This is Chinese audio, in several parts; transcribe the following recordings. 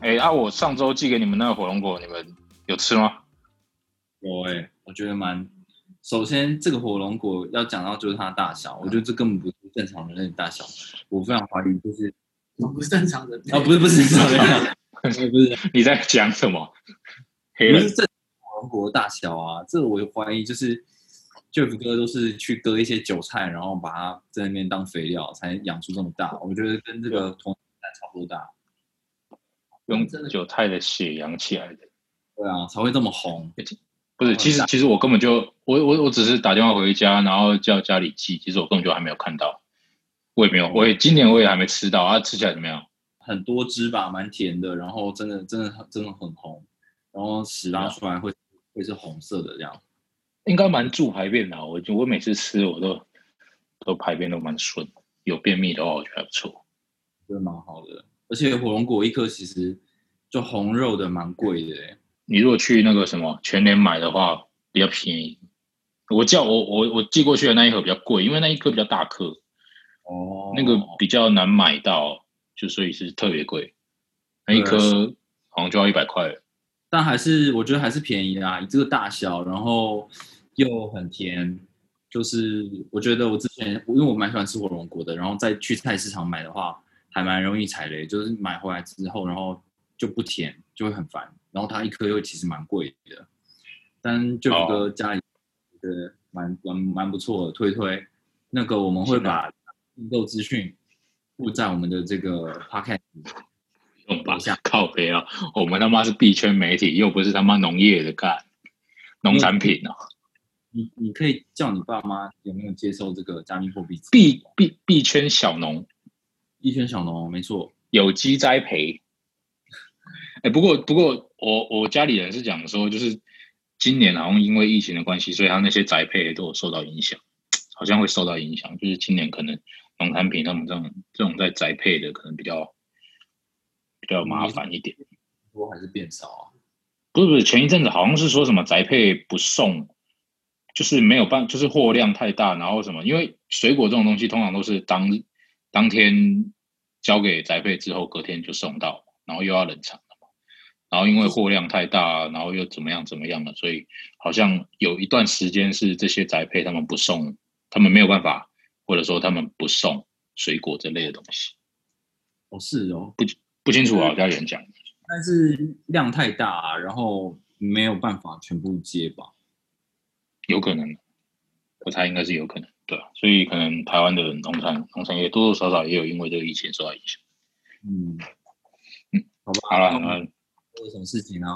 哎、啊，我上周寄给你们那个火龙果，你们有吃吗？有哎、我觉得蛮。首先，这个火龙果要讲到就是它的大小，我觉得这根本不是正常人类的大小。我非常怀疑，就是不是正常人啊，不是不是正常人，不是你在讲什么？不是正常火龙果的大小啊，这个我怀疑就是 Jeff 哥都是去割一些韭菜，然后把它在那边当肥料，才养出这么大。我觉得跟这个同蛋差不多大，用韭菜的血养起来的。对啊，才会这么红。不是，哦其实其实我根本就我我我只是打电话回家，然后叫家里寄，其实我根本就还没有看到，我也没有，我也今年我也还没吃到啊，吃起来怎么样？很多汁吧，蛮甜的，然后真的真的很真的很红，然后屎拉出来会会是红色的这样。应该蛮助排便的啊、我就我每次吃我都都排便都蛮顺，有便秘的话我觉得还不错。觉得蛮好的，而且火龙果一颗其实就红肉的蛮贵的欸，你如果去那个什么全年买的话，比较便宜。我叫我我我寄过去的那一盒比较贵，因为那一颗比较大颗，哦那个比较难买到，就所以是特别贵。那一颗好像就要一百块了。但还是我觉得还是便宜啦，以这个大小，然后又很甜，就是我觉得我之前因为我蛮喜欢吃火龙果的，然后再去菜市场买的话，还蛮容易踩雷，就是买回来之后，然后就不甜，就会很烦，然后它一颗又其实蛮贵的，但就哦哥家里觉得蛮蛮蛮不错的，推推那个我们会把订购资讯附在我们的这个 podcast 用吧下，靠背啊！我们他妈是币圈媒体，又不是他妈农业的干农产品哦、你你可以叫你爸妈有没有接受这个加密货币？币币币圈小农一圈小农，没错。有机栽培。哎、不过不过我我家里人是讲说，就是今年好像因为疫情的关系，所以他那些宅配都有受到影响，好像会受到影响。就是今年可能农产品他们这种这种在宅配的可能比较比较麻烦一点。多还是变少啊？不是不是，前一阵子好像是说什么宅配不送，就是没有办，就是货量太大，然后什么，因为水果这种东西通常都是当当天交给宅配之后，隔天就送到，然后又要冷藏了嘛。然后因为货量太大，然后又怎么样怎么样了，所以好像有一段时间是这些宅配他们不送，他们没有办法，或者说他们不送水果这类的东西，哦，是哦，不不清楚啊，我家里人讲。但是量太大、啊，然后没有办法全部接吧？有可能，我猜应该是有可能，对啊，所以可能台湾的农产农产业多多少少也有因为这个疫情受到影响。嗯嗯，好吧。好了，那那有什么事情呢？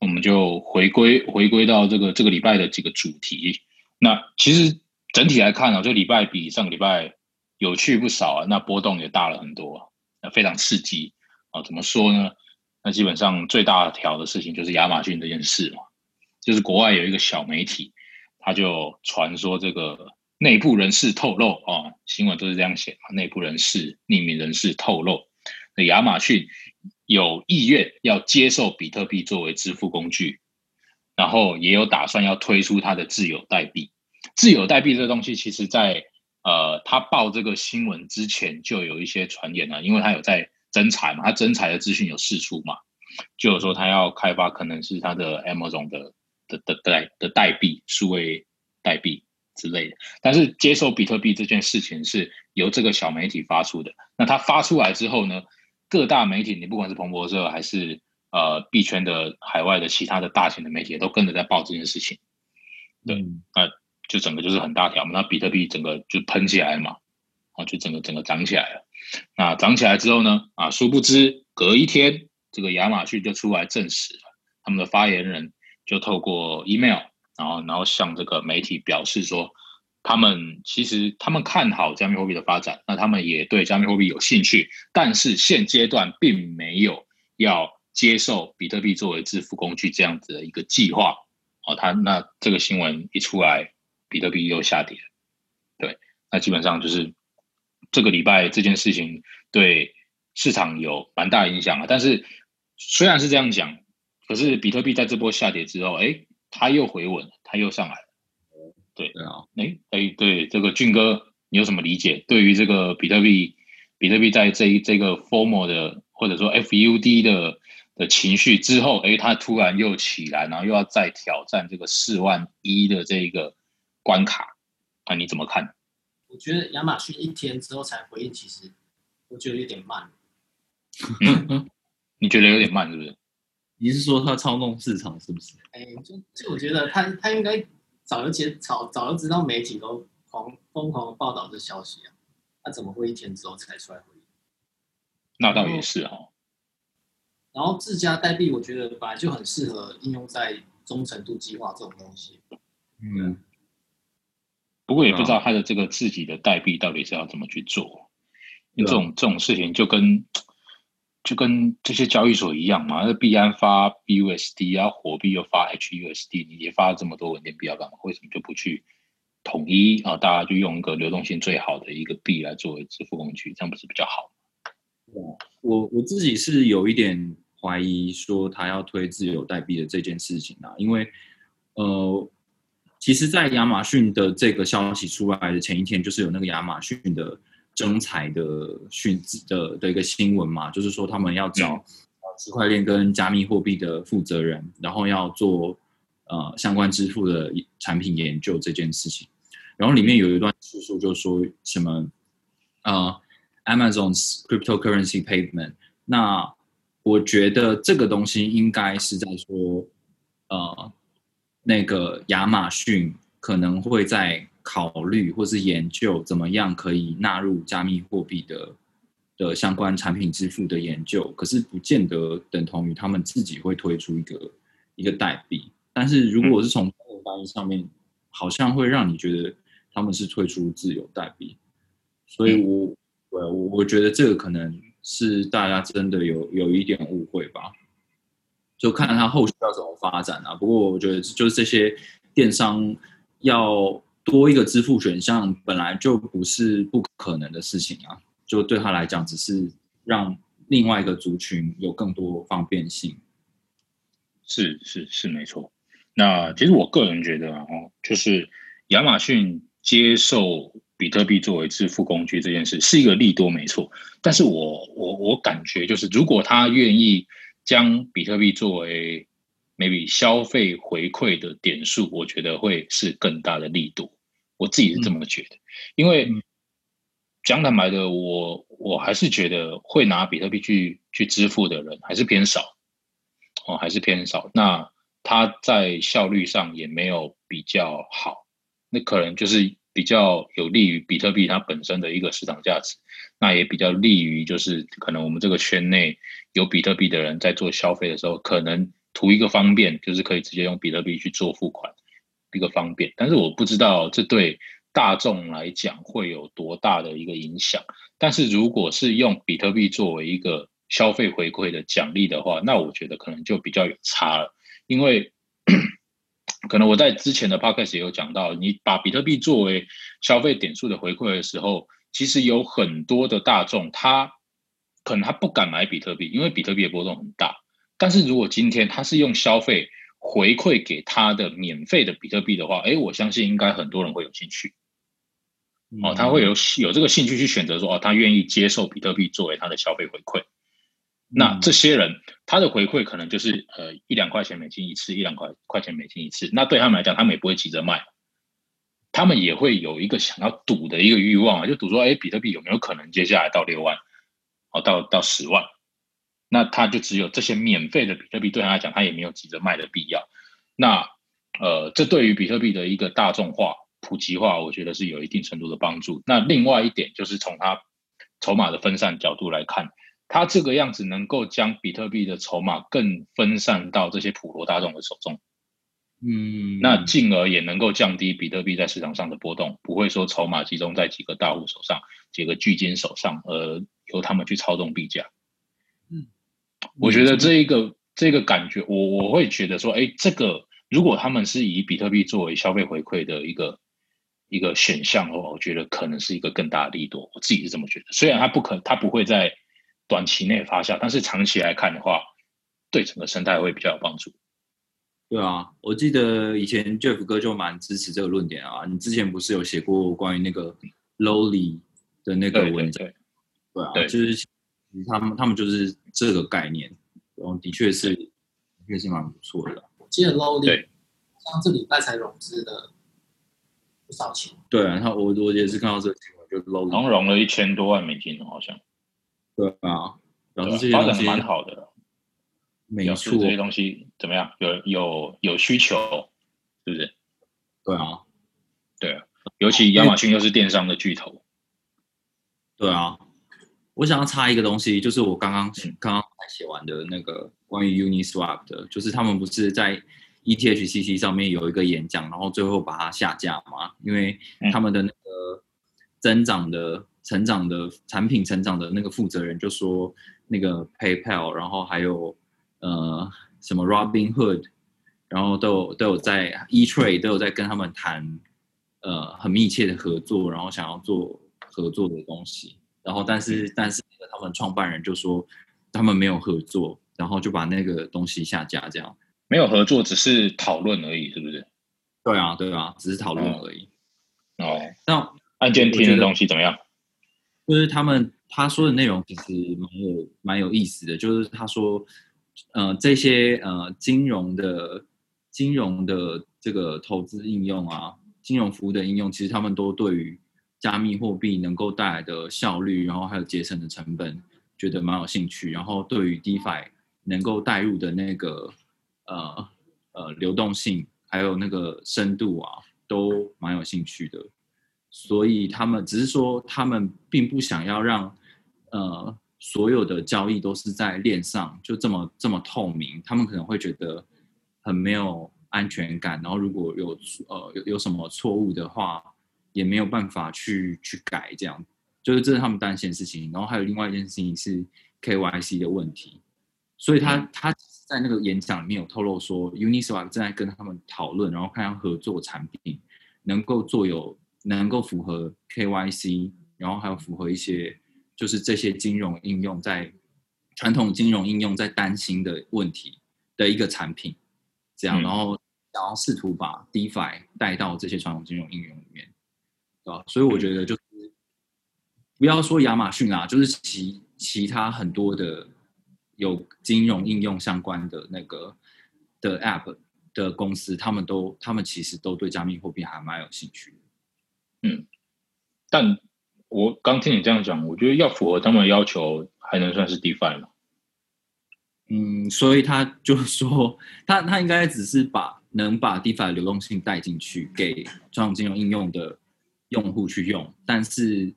我们就回归回归到这个这个礼拜的几个主题。那其实整体来看啊，这个礼拜比上个礼拜有趣不少啊，那波动也大了很多，那非常刺激啊。怎么说呢？那基本上最大条的事情就是亚马逊这件事嘛，就是国外有一个小媒体，他就传说这个内部人士透露啊，新闻都是这样写嘛，内部人士、匿名人士透露，那亚马逊有意愿要接受比特币作为支付工具，然后也有打算要推出它的自有代币。自有代币这东西，其实在呃他报这个新闻之前就有一些传言了，因为他有在征财嘛，他征财的资讯有释出嘛，就有说他要开发可能是他的 M 种的的的代的代币，数位代币之类的。但是接受比特币这件事情是由这个小媒体发出的。那它发出来之后呢，各大媒体，你不管是彭博社还是呃币圈的海外的其他的大型的媒体，都跟着在报这件事情。对嗯就整个就是很大条嘛，那比特币整个就喷起来嘛，啊，就整个整个涨起来了。那涨起来之后呢，啊，殊不知隔一天，这个亚马逊就出来证实了，他们的发言人就透过 email，然后然后向这个媒体表示说，他们其实他们看好加密货币的发展，那他们也对加密货币有兴趣，但是现阶段并没有要接受比特币作为支付工具这样子的一个计划。哦，他那这个新闻一出来，比特币又下跌。对，那基本上就是这个礼拜这件事情对市场有蛮大影响啊。但是虽然是这样讲，可是比特币在这波下跌之后，哎，它又回稳，它又上来了。对对啊，哎哎，对这个俊哥，你有什么理解？对于这个比特币，比特币在这一这个 formal 的或者说 FUD 的。的情绪之后，哎，它突然又起来，然后又要再挑战这个四万一的这个关卡，啊你怎么看？我觉得亚马逊一天之后才回应，其实我觉得有点慢。嗯你觉得有点慢是不是？你是说他操弄市场是不是？哎，就就我觉得他他应该早就接早早就知道媒体都狂疯狂报道这消息啊，他怎么会一天之后才出来回应？那倒也是哈。然后自家代币，我觉得本来就很适合应用在忠诚度计划这种东西。嗯，不过也不知道他的这个自己的代币到底是要怎么去做。因为这种这种事情就跟就跟这些交易所一样嘛，那币安发 BUSD 啊，火币又发 HUSD，你也发了这么多稳定币要干嘛？为什么就不去统一啊？大家就用一个流动性最好的一个币来作为支付工具，这样不是比较好？我我自己是有一点怀疑说他要推自由代币的这件事情啊，因为呃，其实，在亚马逊的这个消息出来的前一天，就是有那个亚马逊的征才的讯的的一个新闻嘛，就是说他们要找区块链跟加密货币的负责人，然后要做呃相关支付的产品研究这件事情，然后里面有一段叙述就说什么呃。Amazon's cryptocurrency pavement，那我觉得这个东西应该是在说，呃，那个亚马逊可能会在考虑或是研究怎么样可以纳入加密货币的的相关产品支付的研究，可是不见得等同于他们自己会推出一个一个代币。但是如果是从翻译上面，好像会让你觉得他们是推出自由代币，所以我。对，我我觉得这个可能是大家真的有有一点误会吧，就看他后续要怎么发展啊。不过我觉得就是这些电商要多一个支付选项，本来就不是不可能的事情啊。就对他来讲，只是让另外一个族群有更多方便性。是是是，没错。那其实我个人觉得啊，就是亚马逊接受。比特币作为支付工具这件事是一个利多，没错。但是我我我感觉就是，如果他愿意将比特币作为 maybe 消费回馈的点数，我觉得会是更大的力度。我自己是这么觉得，因为讲坦白的，我我还是觉得会拿比特币去去支付的人还是偏少，哦，还是偏少。那它在效率上也没有比较好，那可能就是。比较有利于比特币它本身的一个市场价值，那也比较利于就是可能我们这个圈内有比特币的人在做消费的时候，可能图一个方便，就是可以直接用比特币去做付款，一个方便。但是我不知道这对大众来讲会有多大的一个影响。但是如果是用比特币作为一个消费回馈的奖励的话，那我觉得可能就比较有差了，因为。可能我在之前的 podcast 也有讲到，你把比特币作为消费点数的回馈的时候，其实有很多的大众，他可能他不敢买比特币，因为比特币的波动很大。但是如果今天他是用消费回馈给他的免费的比特币的话，哎，我相信应该很多人会有兴趣。哦，他会有有这个兴趣去选择说，哦，他愿意接受比特币作为他的消费回馈。那这些人他的回馈可能就是呃一两块钱美金一次，一两块块钱美金一次。那对他们来讲，他们也不会急着卖，他们也会有一个想要赌的一个欲望啊，就赌说，哎，比特币有没有可能接下来到六万，哦，到到十万？那他就只有这些免费的比特币，对他来讲，他也没有急着卖的必要。那呃，这对于比特币的一个大众化、普及化，我觉得是有一定程度的帮助。那另外一点就是从它筹码的分散角度来看。它这个样子能够将比特币的筹码更分散到这些普罗大众的手中，嗯，那进而也能够降低比特币在市场上的波动，不会说筹码集中在几个大户手上、几个巨金手上，而由他们去操纵币价。嗯，我觉得这一个这个感觉，我我会觉得说，哎，这个如果他们是以比特币作为消费回馈的一个一个选项的话，我觉得可能是一个更大的力度。我自己是这么觉得。虽然它不可，它不会在短期内发酵，但是长期来看的话，对整个生态会比较有帮助。对啊，我记得以前 Jeff 哥就蛮支持这个论点啊。你之前不是有写过关于那个 Lowly 的那个文章？对啊，就是他们他们就是这个概念，然后的确是的确是蛮不错的。我记得 Lowly 像这礼拜才融资的不少钱。对啊，他我我也是看到这个新闻，就 Lowly 刚融了一千多万美金，好像。对啊，然后这些发展蛮好的。没错，这些东西怎么样？有有有需求，是不是？对啊，对啊，尤其亚马逊又是电商的巨头。对啊，我想要插一个东西，就是我刚刚刚刚才写完的那个关于 Uniswap 的，就是他们不是在 ETHCC 上面有一个演讲，然后最后把它下架嘛？因为他们的那个增长的、成长的产品成长的那个负责人就说，那个 PayPal，然后还有。呃，什么 Robinhood，然后都有都有在 eTrade 都有在跟他们谈，呃，很密切的合作，然后想要做合作的东西，然后但是但是他们创办人就说他们没有合作，然后就把那个东西下架，这样没有合作，只是讨论而已，是不是？对啊，对啊，只是讨论而已。哦，那案件听的东西怎么样？就是他们他说的内容其实蛮有蛮有意思的，就是他说。呃，这些呃金融的金融的这个投资应用啊，金融服务的应用，其实他们都对于加密货币能够带来的效率，然后还有节省的成本，觉得蛮有兴趣。然后对于 DeFi 能够带入的那个呃呃流动性，还有那个深度啊，都蛮有兴趣的。所以他们只是说，他们并不想要让呃。所有的交易都是在链上，就这么这么透明，他们可能会觉得很没有安全感。然后如果有呃有有什么错误的话，也没有办法去去改，这样就是这是他们担心的事情。然后还有另外一件事情是 KYC 的问题，所以他他在那个演讲里面有透露说，Uniswap 正在跟他们讨论，然后看要合作产品能够做有能够符合 KYC，然后还有符合一些。就是这些金融应用在传统金融应用在担心的问题的一个产品，这样，然后然后试图把 DeFi 带到这些传统金融应用里面，啊，所以我觉得就是不要说亚马逊啊，就是其其他很多的有金融应用相关的那个的 App 的公司，他们都他们其实都对加密货币还蛮有兴趣的，嗯，但。我刚听你这样讲，我觉得要符合他们的要求，还能算是 DeFi 吗？嗯，所以他就说，他他应该只是把能把 DeFi 的流动性带进去，给传统金融应用的用户去用。但是，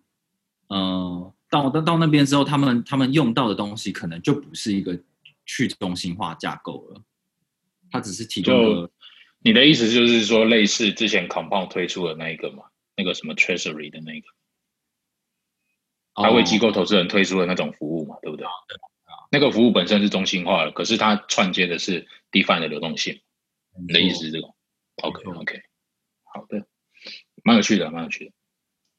呃，到到到那边之后，他们他们用到的东西可能就不是一个去中心化架构了。他只是提供。你的意思就是说，类似之前 Compound 推出的那一个嘛，那个什么 Treasury 的那个。他为机构投资人推出的那种服务嘛，对不对？对那个服务本身是中心化的，可是它串接的是 DeFi 的流动性。你的意思是这个？OK OK，好的，蛮有趣的，蛮有趣的。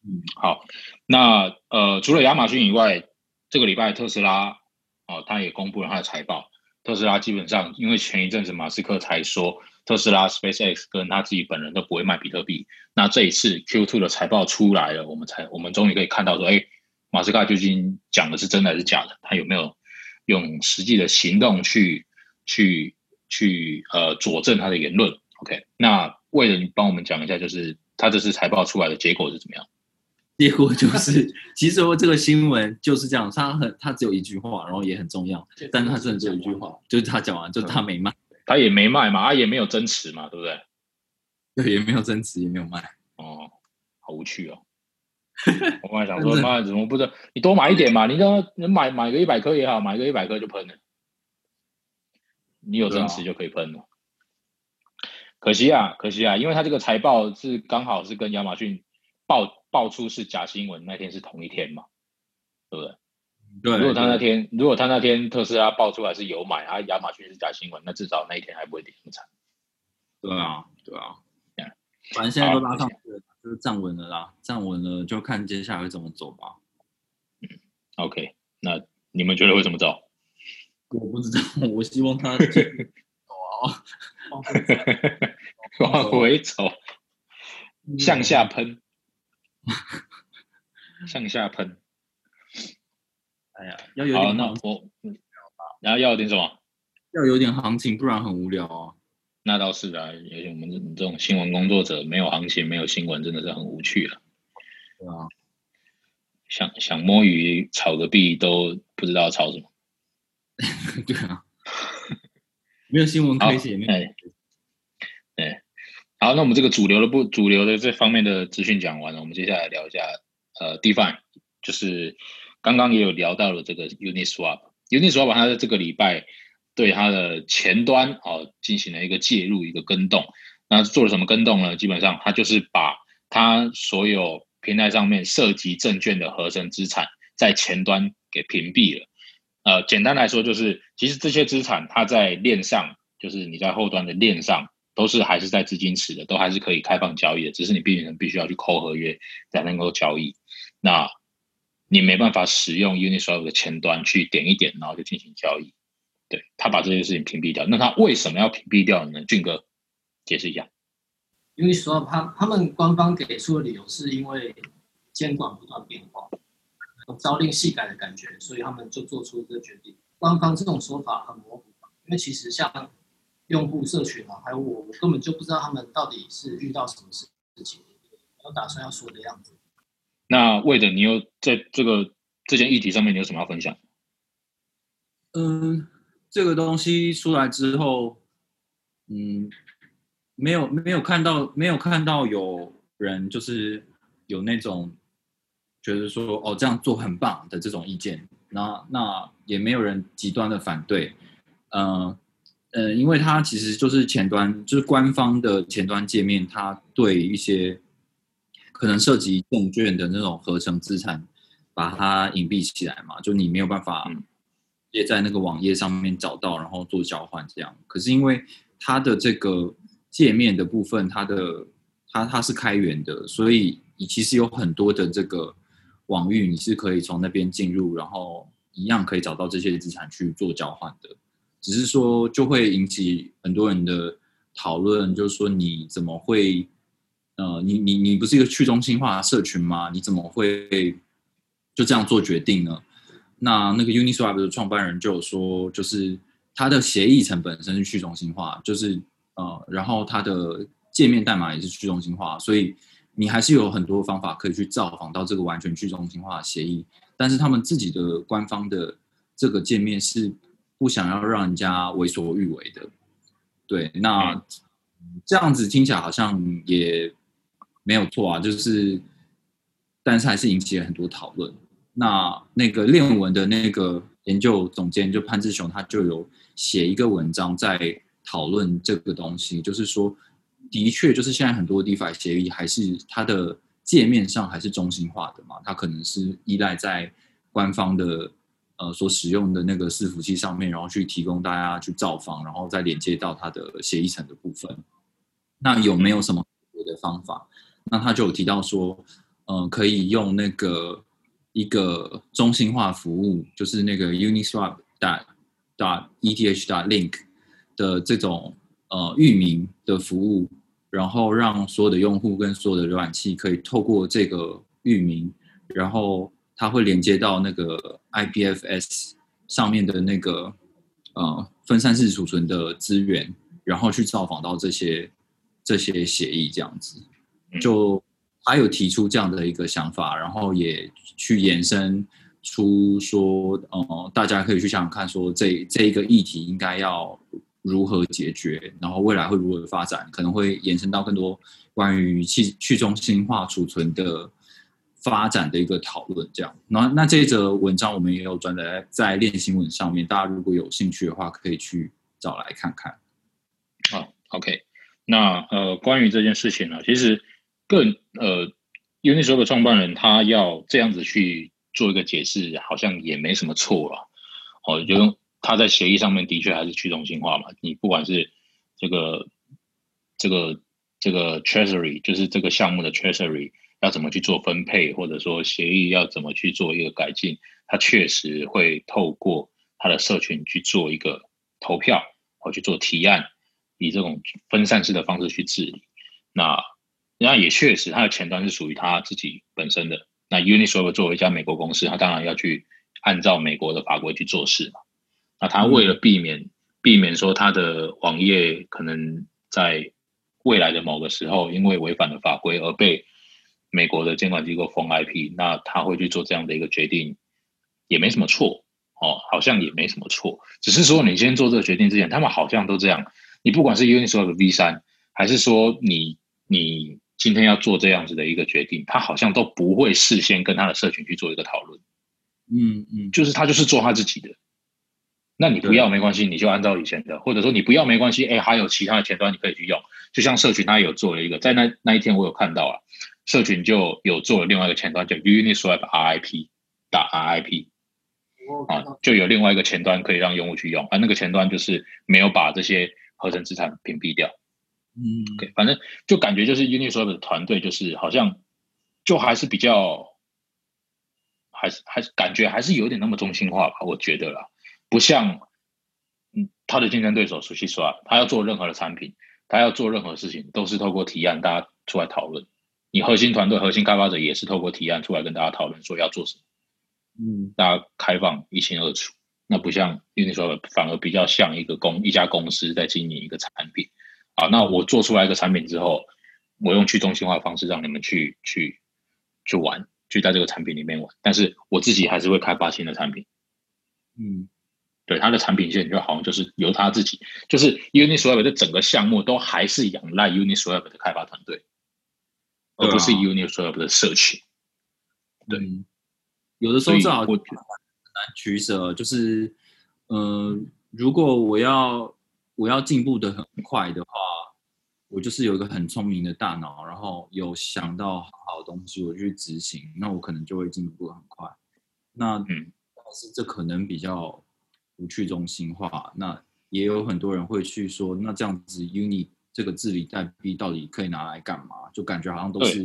嗯，好，那呃，除了亚马逊以外，这个礼拜特斯拉哦，它也公布了它的财报。特斯拉基本上，因为前一阵子马斯克才说特斯拉 SpaceX 跟他自己本人都不会卖比特币，那这一次 Q2 的财报出来了，我们才我们终于可以看到说，哎。马斯克究竟讲的是真的还是假的？他有没有用实际的行动去去去呃佐证他的言论？OK，那为了你帮我们讲一下，就是他这次财报出来的结果是怎么样？结果就是，其实这个新闻就是这样，他很他只有一句话，然后也很重要，但他真的只有一句话，就是他讲完就他没卖，他也没卖嘛，他也没有增持嘛，对不对？对，也没有增持，也没有卖。哦，好无趣哦。我刚才想说，妈怎么不知道？你多买一点嘛，你刚能买买个一百颗也好，买个一百颗就喷了。你有增持就可以喷了。可惜啊，可惜啊，因为他这个财报是刚好是跟亚马逊爆爆出是假新闻那天是同一天嘛，对不对？对，如果他那天如果他那天特斯拉爆出来是有买，啊亚马逊是假新闻，那至少那一天还不会跌那么惨。对啊，对啊 Yeah，反正现在都拉上去了，就是站稳了啦，站稳了就看接下来会怎么走吧。嗯 OK，那你们觉得会怎么走？我不知道，我希望他往回走往回走，向下喷，向下喷。哎呀，要有好，点那，我，嗯然后要有点什么？要有点行情，不然很无聊啊。那倒是啊，而且我们这这种新闻工作者，没有行情，没有新闻，真的是很无趣了。对啊，想想摸鱼炒个币都不知道炒什么。对啊，没有新闻可以写，没有哎对，好，那我们这个主流的不主流的这方面的资讯讲完了，我们接下来聊一下呃 DeFi，就是刚刚也有聊到了这个 Uniswap。Uniswap 它在这个礼拜对它的前端哦进行了一个介入，一个跟动。那做了什么跟动呢？基本上它就是把它所有平台上面涉及证券的合成资产在前端给屏蔽了。呃，简单来说就是，其实这些资产它在链上，就是你在后端的链上，都是还是在资金池的，都还是可以开放交易的，只是你必须必须要去扣合约才能够交易。那你没办法使用 Uniswap 的前端去点一点，然后就进行交易。对他把这些事情屏蔽掉，那他为什么要屏蔽掉呢？俊哥解释一下。Uniswap 他他们官方给出的理由是因为监管不断变化，有朝令夕改的感觉，所以他们就做出这个决定。官方这种说法很模糊，因为其实像用户社群啊，还有我，我根本就不知道他们到底是遇到什么事情，没有打算要说的样子。那魏的，你有在这个这件议题上面，你有什么要分享？嗯，这个东西出来之后，嗯，没有没有看到没有看到有人就是有那种觉得说哦这样做很棒的这种意见，那那也没有人极端的反对，呃呃，因为它其实就是前端就是官方的前端界面，它对一些可能涉及证券的那种合成资产，把它隐蔽起来嘛，就你没有办法嗯。也在那个网页上面找到，然后做交换这样。可是因为它的这个界面的部分，它的它它是开源的，所以你其实有很多的这个网域，你是可以从那边进入，然后一样可以找到这些资产去做交换的。只是说就会引起很多人的讨论，就是说你怎么会，呃，你你你不是一个去中心化社群吗？你怎么会就这样做决定呢？那那个 Uniswap 的创办人就有说，就是他的协议层本身是去中心化，就是呃，然后它的界面代码也是去中心化，所以你还是有很多方法可以去造访到这个完全去中心化的协议。但是他们自己的官方的这个界面是不想要让人家为所欲为的。对，那这样子听起来好像也没有错啊，就是，但是还是引起了很多讨论。那那个练文的那个研究总监就潘志雄，他就有写一个文章在讨论这个东西，就是说，的确就是现在很多 DeFi 协议还是它的界面上还是中心化的嘛，它可能是依赖在官方的呃所使用的那个伺服器上面，然后去提供大家去造访，然后再连接到它的协议层的部分。那有没有什么别的方法？那他就有提到说，嗯、可以用那个一个中心化服务，就是那个 Uniswap 打打 ETH 打 Link 的这种呃域名的服务，然后让所有的用户跟所有的浏览器可以透过这个域名，然后它会连接到那个 IPFS 上面的那个呃分散式储存的资源，然后去造访到这些这些协议这样子。就他有提出这样的一个想法，然后也去延伸出说，呃，大家可以去想想看，说这这一个议题应该要如何解决，然后未来会如何发展，可能会延伸到更多关于去去中心化储存的发展的一个讨论。这样，那那这一则文章我们也有转载在练新闻上面，大家如果有兴趣的话，可以去找来看看。啊，OK，那呃，关于这件事情呢，其实更呃，Uniswap 的创办人他要这样子去做一个解释，好像也没什么错了。哦，就用他在协议上面的确还是去中心化嘛。你不管是这个这个这个 treasury，就是这个项目的 treasury 要怎么去做分配，或者说协议要怎么去做一个改进，他确实会透过他的社群去做一个投票，或去做提案，以这种分散式的方式去治理。那那也确实，它的前端是属于他自己本身的。那 Uniswap 作为一家美国公司，它当然要去按照美国的法规去做事嘛。那他为了避免避免说他的网页可能在未来的某个时候因为违反了法规而被美国的监管机构封 IP，那他会去做这样的一个决定，也没什么错哦，好像也没什么错。只是说你先做这个决定之前，他们好像都这样。你不管是 Uniswap V 三，还是说你你。今天要做这样子的一个决定，他好像都不会事先跟他的社群去做一个讨论。嗯嗯，就是他就是做他自己的。那你不要没关系，你就按照以前的，或者说你不要没关系，哎，还有其他的前端你可以去用。就像社群，他有做了一个，在那那一天我有看到啊，社群就有做了另外一个前端叫 Uniswap RIP 打 RIP 啊，就有另外一个前端可以让用户去用，啊那个前端就是没有把这些合成资产屏蔽掉。嗯，OK，反正就感觉就是 Uniswap 的团队就是好像就还是比较，还是还是感觉还是有点那么中心化吧，我觉得啦，不像嗯他的竞争对手 SushiSwap，他要做任何的产品，他要做任何事情都是透过提案大家出来讨论，你核心团队核心开发者也是透过提案出来跟大家讨论说要做什么，嗯，大家开放一清二楚，那不像 Uniswap 反而比较像一个公一家公司在经营一个产品。啊，那我做出来一个产品之后，我用去中心化的方式让你们去去去玩，去在这个产品里面玩。但是我自己还是会开发新的产品。嗯，对，他的产品线就好像就是由他自己，就是 Uniswap 的整个项目都还是仰赖 Uniswap 的开发团队，而不是 Uniswap 的社群。对，有的时候正好我很难取舍，就是嗯，如果我要。我要进步的很快的话，我就是有一个很聪明的大脑，然后有想到好的东西，我去执行，那我可能就会进步很快。那嗯，但是这可能比较不去中心化。那也有很多人会去说，那这样子 Uni 这个治理代币到底可以拿来干嘛？就感觉好像都是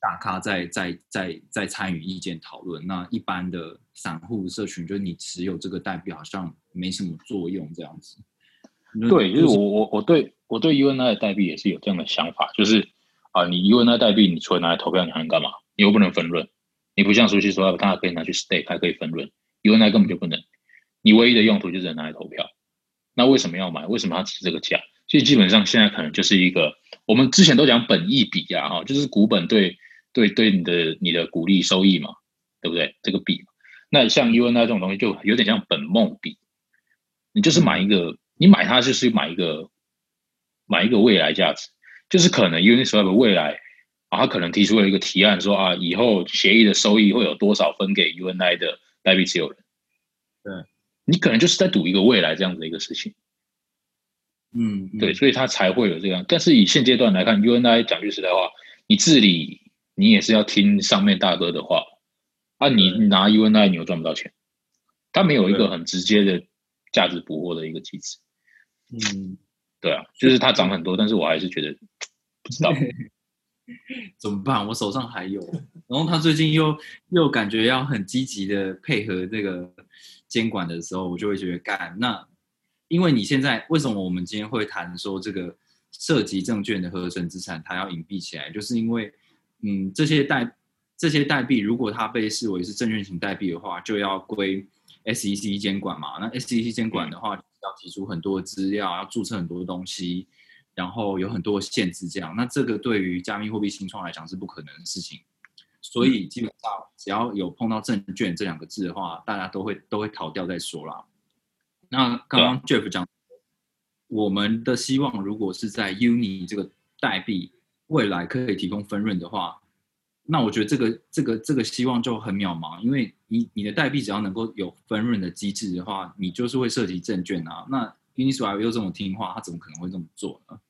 大咖在在在在参与意见讨论。那一般的散户社群，就是你持有这个代币好像没什么作用，这样子。对，就是我我我对我对 UNI 的代币也是有这样的想法，就是啊，你 UNI 代币，你除了拿来投票，你还能干嘛？你又不能分润，你不像熟悉说，它可以拿去 stake，还可以分润，UNI 根本就不能，你唯一的用途就只能拿来投票。那为什么要买？为什么要值这个价？所以基本上现在可能就是一个，我们之前都讲本益比啊，哈，就是股本对对对你的你的股利收益嘛，对不对？这个比，那像 UNI 这种东西就有点像本梦比，你就是买一个。你买它就是买一个买一个未来价值，就是可能 Uniswap 未来啊，他可能提出了一个提案说啊，以后协议的收益会有多少分给 UNI 的代币持有人？对，你可能就是在赌一个未来这样子的一个事情。嗯，对，所以他才会有这样。但是以现阶段来看，UNI 讲句实在话，你治理你也是要听上面大哥的话啊，你拿 UNI 你又赚不到钱，他没有一个很直接的价值捕获的一个机制。嗯，对啊，就是它涨很多，但是我还是觉得不知道 怎么办。我手上还有，然后他最近又又感觉要很积极的配合这个监管的时候，我就会觉得干。那因为你现在为什么我们今天会谈说这个涉及证券的合成资产它要隐蔽起来，就是因为嗯这些代这些代币如果它被视为是证券型代币的话，就要归 SEC 监管嘛。那 SEC 监管的话。要提出很多资料，要注册很多东西，然后有很多限制，这样那这个对于加密货币新创来讲是不可能的事情。所以基本上只要有碰到证券这两个字的话，大家都会都会逃掉再说啦。那刚刚 Jeff 讲，我们的希望如果是在 Uni 这个代币未来可以提供分润的话。那我觉得这个这个这个希望就很渺茫，因为你你的代币只要能够有分润的机制的话，你就是会涉及证券啊。那 Uniswap 又这么听话，他怎么可能会这么做呢？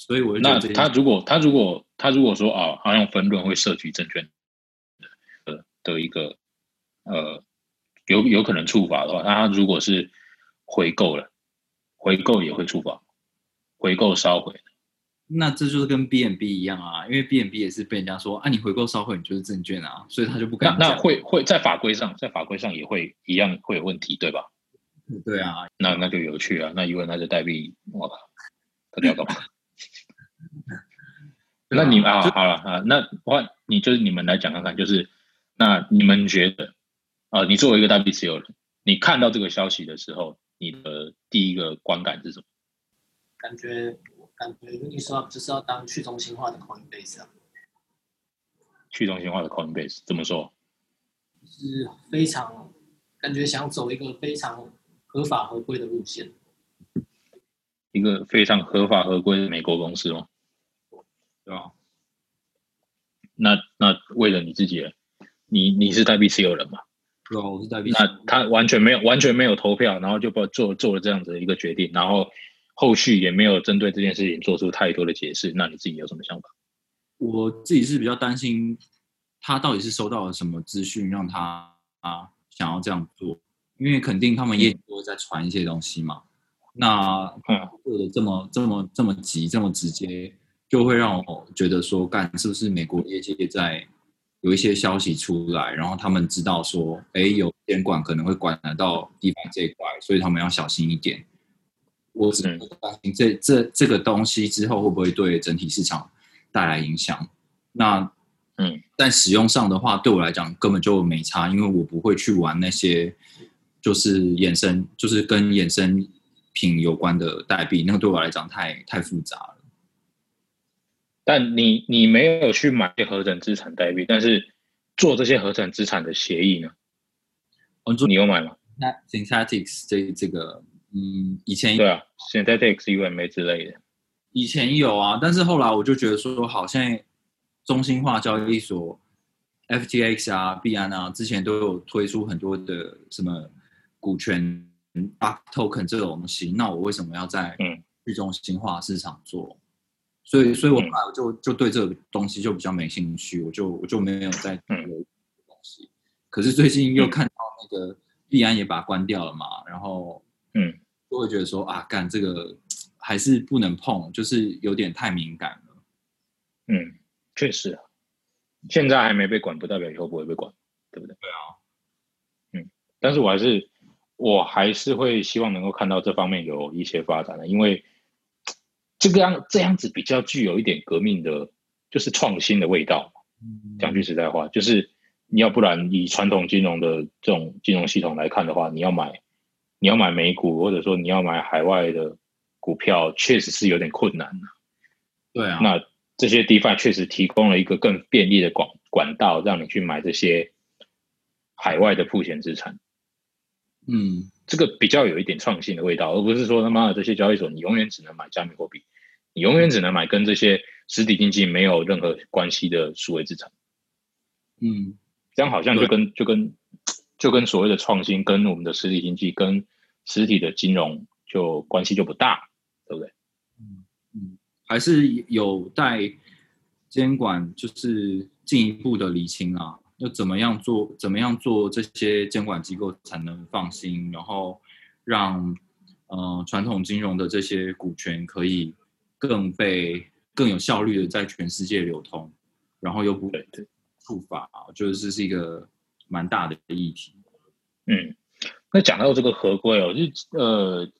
所以我那他如果他如果他如果说啊，他用分论会涉及证券的的一个呃有有可能触发的话，那他如果是回购了，回购也会触发，回购烧毁。那这就是跟 B N B 一样啊，因为 B N B 也是被人家说啊，你回购烧毁你就是证券啊，所以他就不敢。那那会会在法规上，在法规上也会一样会有问题，对吧？对啊，那那就有趣啊，那因为那就代币，我靠，到底要干嘛？那你们啊，好了啊，那我你就是你们来讲看看，就是那你们觉得啊，你作为一个代币持有人，你看到这个消息的时候，你的第一个观感是什么？感觉。感觉 Uniswap 就是要当去中心化的 Coinbase 啊。去中心化的 Coinbase 怎么说？是非常感觉想走一个非常合法合规的路线。一个非常合法合规的美国公司吗？对吧？那那为了你自己，你你是代币持有人嘛？对啊，我是代币。那他完全没有完全没有投票，然后就把做做了这样子的一个决定，然后。后续也没有针对这件事情做出太多的解释，那你自己有什么想法？我自己是比较担心，他到底是收到了什么资讯，让他啊想要这样做？因为肯定他们也都会在传一些东西嘛。那做的这么这么这么急，这么直接，就会让我觉得说，干是不是美国业界在有一些消息出来，然后他们知道说，哎，有监管可能会管得到地方这一块，所以他们要小心一点。我只能担心这这这个东西之后会不会对整体市场带来影响？那嗯，在使用上的话，对我来讲根本就没差，因为我不会去玩那些就是衍生，就是跟衍生品有关的代币，那个对我来讲太太复杂了。但你你没有去买合成资产代币，但是做这些合成资产的协议呢？哦，你有买吗？那 Synthetics 这这个。嗯，以前对啊，Synthetics UMA 之类的，以前有啊，但是后来我就觉得说，好像中心化交易所 FTX 啊、币安啊，之前都有推出很多的什么股权 token 这种东西，那我为什么要在嗯去中心化市场做？所以，所以我后来我就就对这个东西就比较没兴趣，我就我就没有再做东西。可是最近又看到那个币安也把它关掉了嘛，然后。嗯，就会觉得说啊，干这个还是不能碰，就是有点太敏感了。嗯，确实，现在还没被管，不代表以后不会被管，对不对？对啊。嗯，但是我还是，我还是会希望能够看到这方面有一些发展的，因为这个样这样子比较具有一点革命的，就是创新的味道。讲句实在话，就是你要不然以传统金融的这种金融系统来看的话，你要买。你要买美股，或者说你要买海外的股票，确实是有点困难的。对啊，那这些 DeFi 确实提供了一个更便利的管管道，让你去买这些海外的铺险资产。嗯，这个比较有一点创新的味道，而不是说他妈的这些交易所，你永远只能买加密货币，你永远只能买跟这些实体经济没有任何关系的数位资产。嗯，这样好像就跟就跟。就跟所谓的创新，跟我们的实体经济，跟实体的金融就关系就不大，对不对？嗯嗯，还是有待监管，就是进一步的理清啊。要怎么样做？怎么样做这些监管机构才能放心？然后让嗯传统金融的这些股权可以更被更有效率的在全世界流通，然后又不触法，就是是一个。蛮大的议题，嗯，那讲到这个合规哦，就呃，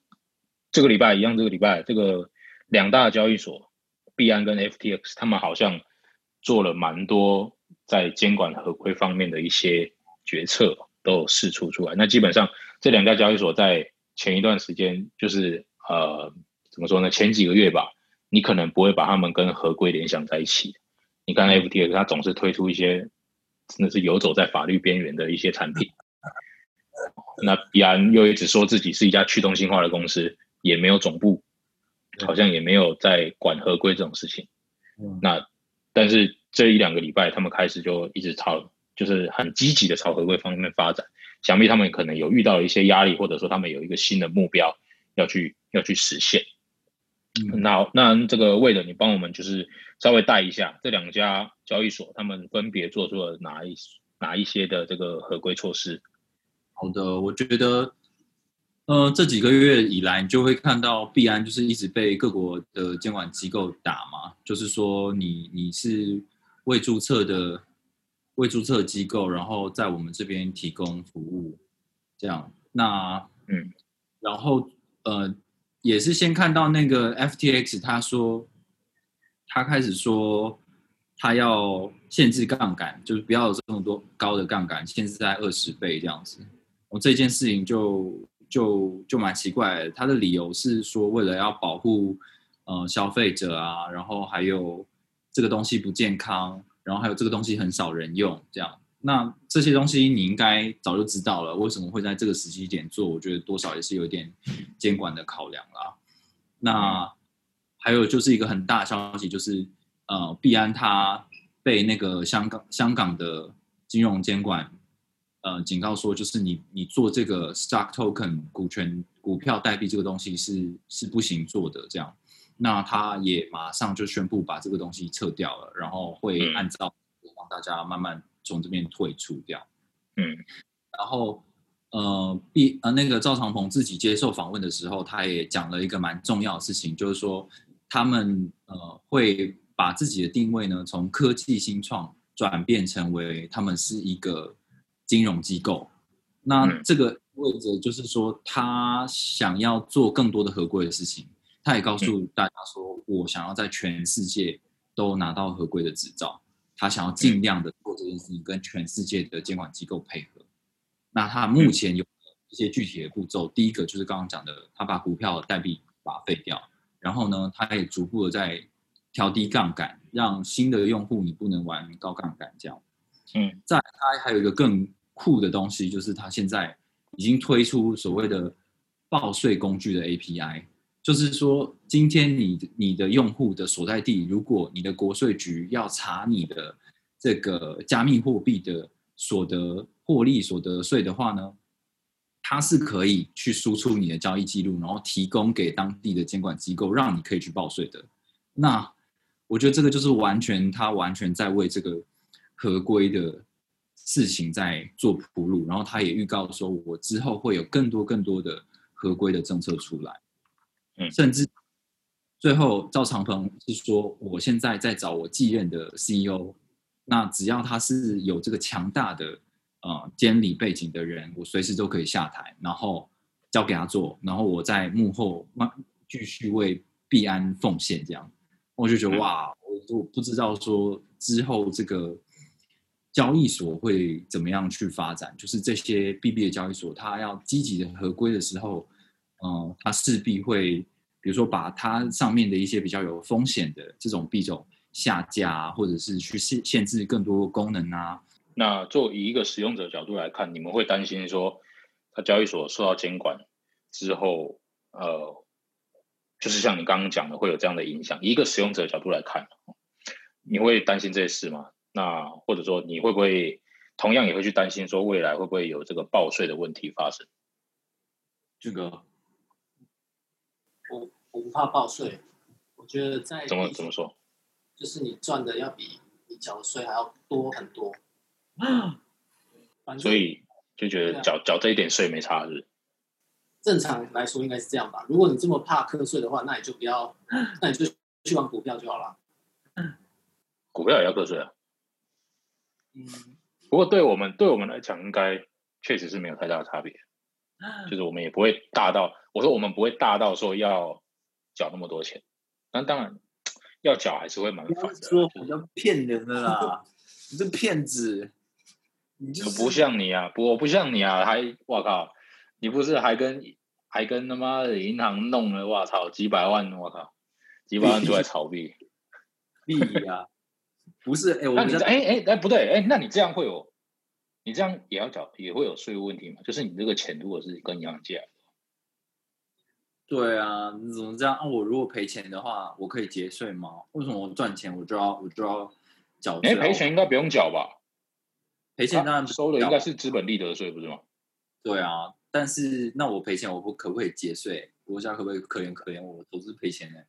这个礼拜一样，这个礼拜这个两大交易所币安跟 FTX，他们好像做了蛮多在监管合规方面的一些决策，都有释出出来。那基本上这两家交易所在前一段时间，就是呃，怎么说呢？前几个月吧，你可能不会把他们跟合规联想在一起。你看 FTX，它总是推出一些。真的是游走在法律边缘的一些产品。那币安又一直说自己是一家去中心化的公司，也没有总部，好像也没有在管合规这种事情。那但是这一两个礼拜，他们开始就一直朝，就是很积极的朝合规方面发展。想必他们可能有遇到一些压力，或者说他们有一个新的目标要去要去实现。那那这个为了你帮我们就是稍微带一下这两家交易所，他们分别做出了哪一哪一些的这个合规措施？好的，我觉得，呃，这几个月以来，你就会看到币安就是一直被各国的监管机构打嘛，就是说你你是未注册的未注册机构，然后在我们这边提供服务，这样，那嗯，然后呃，也是先看到那个 FTX，他说他开始说他要限制杠杆，就是不要有这么多高的杠杆，限制在二十倍这样子。我这件事情就就就蛮奇怪的，他的理由是说为了要保护呃消费者啊，然后还有这个东西不健康，然后还有这个东西很少人用，这样。那这些东西你应该早就知道了，为什么会在这个时期点做？我觉得多少也是有一点监管的考量啦。那还有就是一个很大的消息，就是呃，币安它被那个香港香港的金融监管呃警告说，就是你你做这个 stock token 股权股票代币这个东西是是不行做的这样。那他也马上就宣布把这个东西撤掉了，然后会按照帮大家慢慢从这边退出掉。嗯，然后呃，毕呃那个赵长鹏自己接受访问的时候，他也讲了一个蛮重要的事情，就是说他们呃会把自己的定位呢从科技新创转变成为他们是一个金融机构。那嗯这个意味着就是说他想要做更多的合规的事情。他也告诉大家说，我想要在全世界都拿到合规的执照。他想要尽量的做这件事情，跟全世界的监管机构配合。那他目前有一些具体的步骤，第一个就是刚刚讲的，他把股票代币把它废掉，然后呢，他也逐步的在调低杠杆，让新的用户你不能玩高杠杆这样。嗯，再他还有一个更酷的东西，就是他现在已经推出所谓的报税工具的 API。就是说，今天你你的用户的所在地，如果你的国税局要查你的这个加密货币的所得获利所得税的话呢，它是可以去输出你的交易记录，然后提供给当地的监管机构，让你可以去报税的。那我觉得这个就是完全他完全在为这个合规的事情在做铺路，然后他也预告说，我之后会有更多更多的合规的政策出来。嗯甚至最后赵长鹏是说，我现在在找我继任的 CEO，那只要他是有这个强大的呃监理背景的人，我随时都可以下台，然后交给他做，然后我在幕后慢继续为币安奉献，这样我就觉得嗯哇，我我不知道说之后这个交易所会怎么样去发展，就是这些币币的交易所，它要积极的合规的时候。嗯，它势必会，比如说把它上面的一些比较有风险的这种币种下架，或者是去限限制更多功能啊。那作为一个使用者角度来看，你们会担心说，它交易所受到监管之后，呃，就是像你刚刚讲的，会有这样的影响。以一个使用者角度来看，你会担心这些事吗？那或者说，你会不会同样也会去担心说，未来会不会有这个报税的问题发生？这个我我不怕报税，我觉得在怎么怎么说？就是你赚的要比你缴的税还要多很多。所以就觉得缴缴这一点税没差，是？正常来说应该是这样吧。如果你这么怕课税的话，那你就不要，那你就去玩股票就好了。股票也要课税啊。嗯，不过对我们对我们来讲，应该确实是没有太大的差别。就是我们也不会大到，我说我们不会大到说要缴那么多钱，那当然要缴还是会蛮烦的啦。我要骗人的啦，你这骗子，你就是不像你啊，不我不像你啊，还我靠，你不是还跟还跟他妈的银行弄了，我操几百万，我靠几百万出来炒币。屁呀、不是，哎、我那你哎哎哎不对哎，那你这样会有，你这样也要缴也会有税务问题吗？就是你这个钱如果是跟银行借来的，对啊，你怎么这样啊？我如果赔钱的话，我可以节税吗？为什么我赚钱我就要我就要缴税哎啊？赔钱应该不用缴吧？赔钱当然收的应该是资本利得税不是吗？对啊，但是那我赔钱，我不可不可以节税？国家可不可以可怜可怜我投资赔钱呢？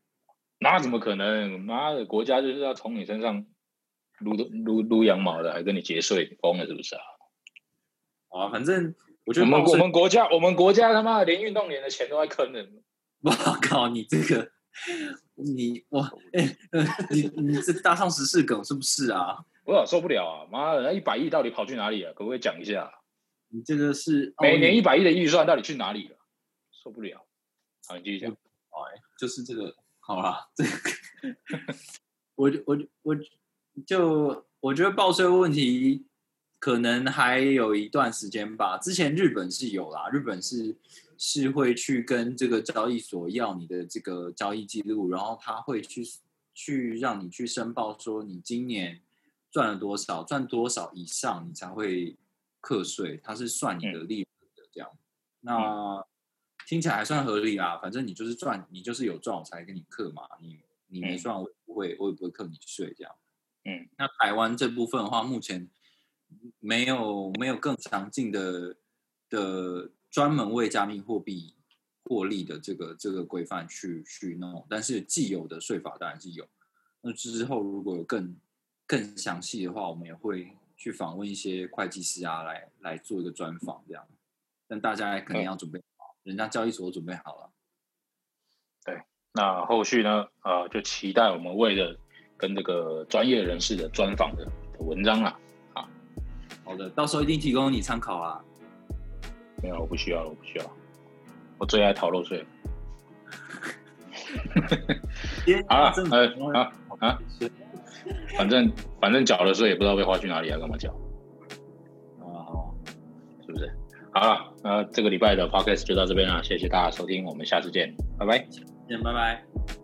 那怎么可能？妈的，国家就是要从你身上撸的撸撸羊毛的，还跟你节税，疯了是不是啊？啊，反正我觉得我们我们国家我们国家他妈的连运动员的钱都在坑人，我靠，你这个，你我哎、呃你你这搭上十四梗是不是啊？我受不了啊！妈的，那一百亿到底跑去哪里了？可不可以讲一下？你这个是每年一一百亿的预算到底去哪里了？受不了。好，你继续讲。就是这个好啦，这个 我我我就我觉得报税问题可能还有一段时间吧。之前日本是有啦，日本是是会去跟这个交易所要你的这个交易记录，然后他会去去让你去申报说你今年赚了多少，赚多少以上你才会课税，它是算你的利润的这样。那听起来还算合理啦，反正你就是赚，你就是有赚我才给你课嘛，你你没嗯赚我也不会，我也不会课你税这样。嗯，那台湾这部分的话，目前没有没有更强劲的的专门为加密货币获利的这个这个规范去去弄，但是既有的税法当然是有。那之后如果有更更详细的话，我们也会去访问一些会计师啊，来来做一个专访这样。但大家肯定要准备好，人家交易所都准备好了。对那后续呢？呃，就期待我们为了跟这个专业人士的专访的的文章啦。好的，到时候一定提供你参考啊。没有，我不需要了，我不需要。我最爱逃漏税。好了真呃的啊啊反正 反正缴了税也不知道被花去哪里啊，干嘛缴？啊，是不是？好了，那这个礼拜的 podcast 就到这边了，谢谢大家收听，我们下次见，拜拜。先拜拜。拜拜。